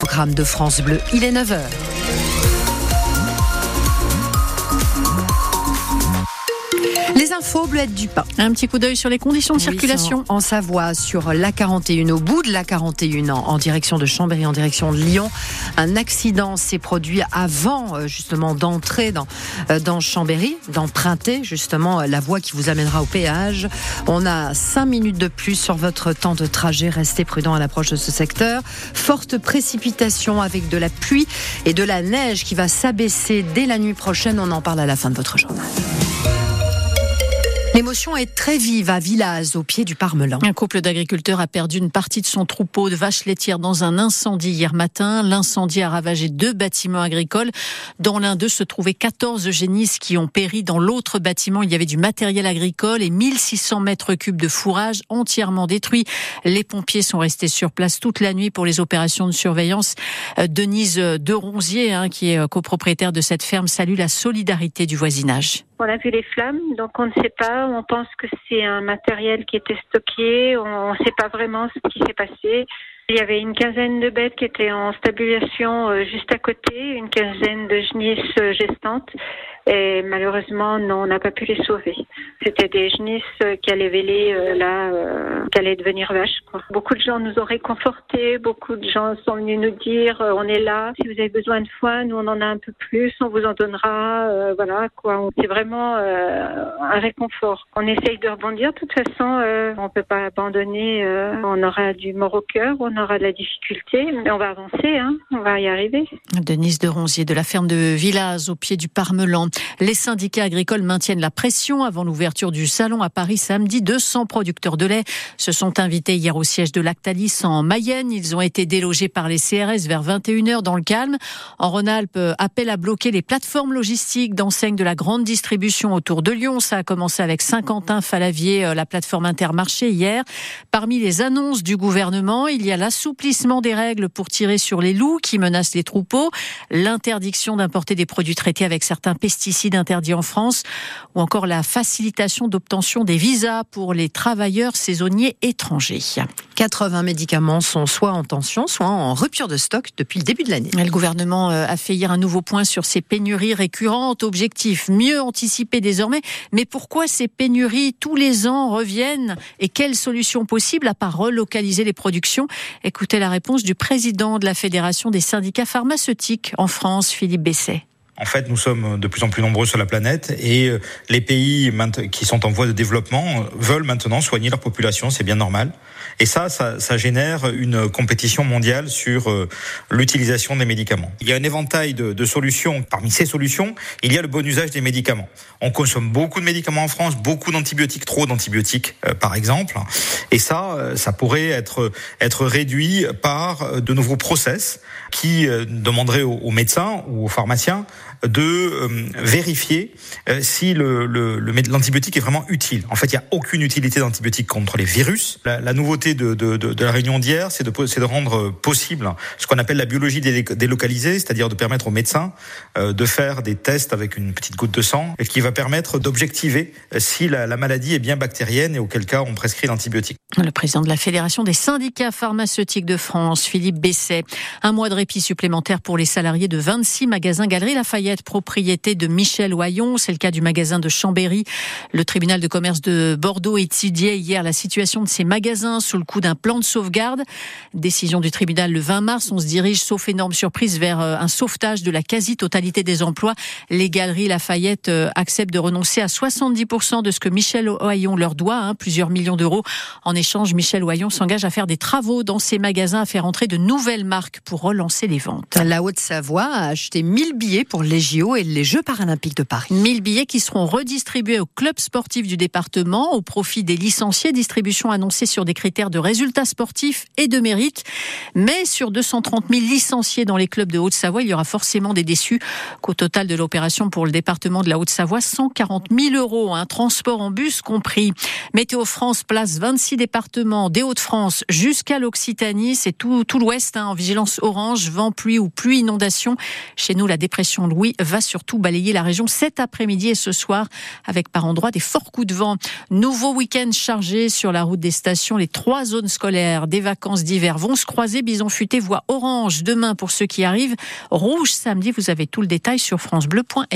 Programme de France Bleu, il est 9h. Un petit coup d'œil sur les conditions de circulation. En Savoie, sur la 41, au bout de la 41, en direction de Chambéry, en direction de Lyon. Un accident s'est produit avant, euh, justement, d'entrer dans, euh, dans Chambéry, d'emprunter, justement, la voie qui vous amènera au péage. On a 5 minutes de plus sur votre temps de trajet. Restez prudent à l'approche de ce secteur. Forte précipitation avec de la pluie et de la neige qui va s'abaisser dès la nuit prochaine. On en parle à la fin de votre journal. L'émotion est très vive à Villaz, au pied du Parmelan. Un couple d'agriculteurs a perdu une partie de son troupeau de vaches laitières dans un incendie hier matin. L'incendie a ravagé deux bâtiments agricoles. Dans l'un d'eux se trouvaient 14 génisses qui ont péri. Dans l'autre bâtiment, il y avait du matériel agricole et 1600 mètres cubes de fourrage entièrement détruits. Les pompiers sont restés sur place toute la nuit pour les opérations de surveillance. Euh, Denise de Ronzier, hein, qui est euh, copropriétaire de cette ferme, salue la solidarité du voisinage. On a vu les flammes, donc on ne sait pas. On pense que c'est un matériel qui était stocké. On ne sait pas vraiment ce qui s'est passé. Il y avait une quinzaine de bêtes qui étaient en stabilisation euh, juste à côté, une quinzaine de genisses euh, gestantes. Et malheureusement, non, on n'a pas pu les sauver. C'était des genisses qui allaient véler euh, là, euh, qui allaient devenir vaches. Quoi. Beaucoup de gens nous ont réconfortés, beaucoup de gens sont venus nous dire euh, on est là, si vous avez besoin de foin, nous on en a un peu plus, on vous en donnera. Euh, voilà quoi. C'est vraiment euh, un réconfort. On essaye de rebondir. De toute façon, euh, on peut pas abandonner. on aura du mort au cœur, aura de la difficulté, mais on va avancer. Hein, on va y arriver. Denise de Ronzier de la ferme de Villaz au pied du Parmelan. Les syndicats agricoles maintiennent la pression avant l'ouverture du salon à Paris samedi. 200 producteurs de lait se sont invités hier au siège de Lactalis en Mayenne. Ils ont été délogés par les CRS vers 21h dans le calme. En Rhône-Alpes, appel à bloquer les plateformes logistiques d'enseignes de la grande distribution autour de Lyon. Ça a commencé avec Saint-Quentin, Falavier, euh, la plateforme Intermarché hier. Parmi les annonces du gouvernement, il y a l'assouplissement des règles pour tirer sur les loups qui menacent les troupeaux, l'interdiction d'importer des produits traités avec certains pesticides interdits en France, ou encore la facilitation d'obtention des visas pour les travailleurs saisonniers étrangers. 80 médicaments sont soit en tension, soit en rupture de stock depuis le début de l'année. Le gouvernement euh, a fait hier un nouveau point sur ces pénuries récurrentes. Objectif, mieux anticiper désormais. Mais pourquoi ces pénuries tous les ans reviennent et quelles solutions possibles à part relocaliser les productions? Écoutez la réponse du président de la Fédération des syndicats pharmaceutiques en France, Philippe Besset. En fait, nous sommes de plus en plus nombreux sur la planète et euh, les pays qui sont en voie de développement euh, veulent maintenant soigner leur population, c'est bien normal. Et ça, ça, ça, génère une compétition mondiale sur euh, l'utilisation des médicaments. Il y a un éventail de, de, solutions. Parmi ces solutions, il y a le bon usage des médicaments. On consomme beaucoup de médicaments en France, beaucoup d'antibiotiques, trop d'antibiotiques, euh, par exemple. Et ça, euh, ça pourrait être être réduit par de nouveaux process qui demanderaient aux, médecins ou aux pharmaciens de vérifier si le, le, l'antibiotique est vraiment utile. En fait, il n'y a aucune utilité d'antibiotique contre les virus. La, la nouveauté de, de, de, de, la réunion d'hier, c'est de, de rendre possible ce qu'on appelle la biologie délocalisée, c'est-à-dire de permettre aux médecins euh, de faire des tests avec une petite goutte de sang, et qui va permettre d'objectiver si la, la maladie est bien bactérienne et auquel cas on prescrit l'antibiotique. Le président de la Fédération des syndicats pharmaceutiques de France, Philippe Besset. Un mois de répit supplémentaire pour les salariés de 26 magasins Galerie Lafayette, propriété de Michel Oyon. C'est le cas du magasin de Chambéry. Le tribunal de commerce de Bordeaux étudiait hier la situation de ces magasins sous le coup d'un plan de sauvegarde. Décision du tribunal le 20 mars. On se dirige, sauf énorme surprise, vers euh, un sauvetage de la quasi-totalité des emplois. Les Galeries Lafayette euh, acceptent de renoncer à 70% de ce que Michel Oyon leur doit, hein, plusieurs millions d'euros. En échange, Michel Oyon s'engage à faire des travaux dans ces magasins, à faire entrer de nouvelles marques pour relancer les ventes. La Haute-Savoie a acheté 1000 billets pour les JO et les Jeux paralympiques de Paris. 1000 billets qui seront redistribués aux clubs sportifs du département au profit des licenciés. Distribution annoncée sur des critères de résultats sportifs et de mérite. Mais sur 230 000 licenciés dans les clubs de Haute-Savoie, il y aura forcément des déçus. Qu'au total de l'opération pour le département de la Haute-Savoie, 140 000 euros, un transport en bus compris. Météo France place 26 départements départements des Hauts-de-France jusqu'à l'Occitanie. C'est tout, l'ouest hein, en vigilance orange, vent, pluie ou pluie, inondation. Chez nous, la dépression Louis va surtout balayer la région cet après-midi et ce soir avec par endroits des forts coups de vent. Nouveau week-end chargé sur la route des stations. Les trois zones scolaires des vacances d'hiver vont se croiser. Bison futé voit orange demain pour ceux qui arrivent. Rouge samedi. Vous avez tout le détail sur francebleu.fr.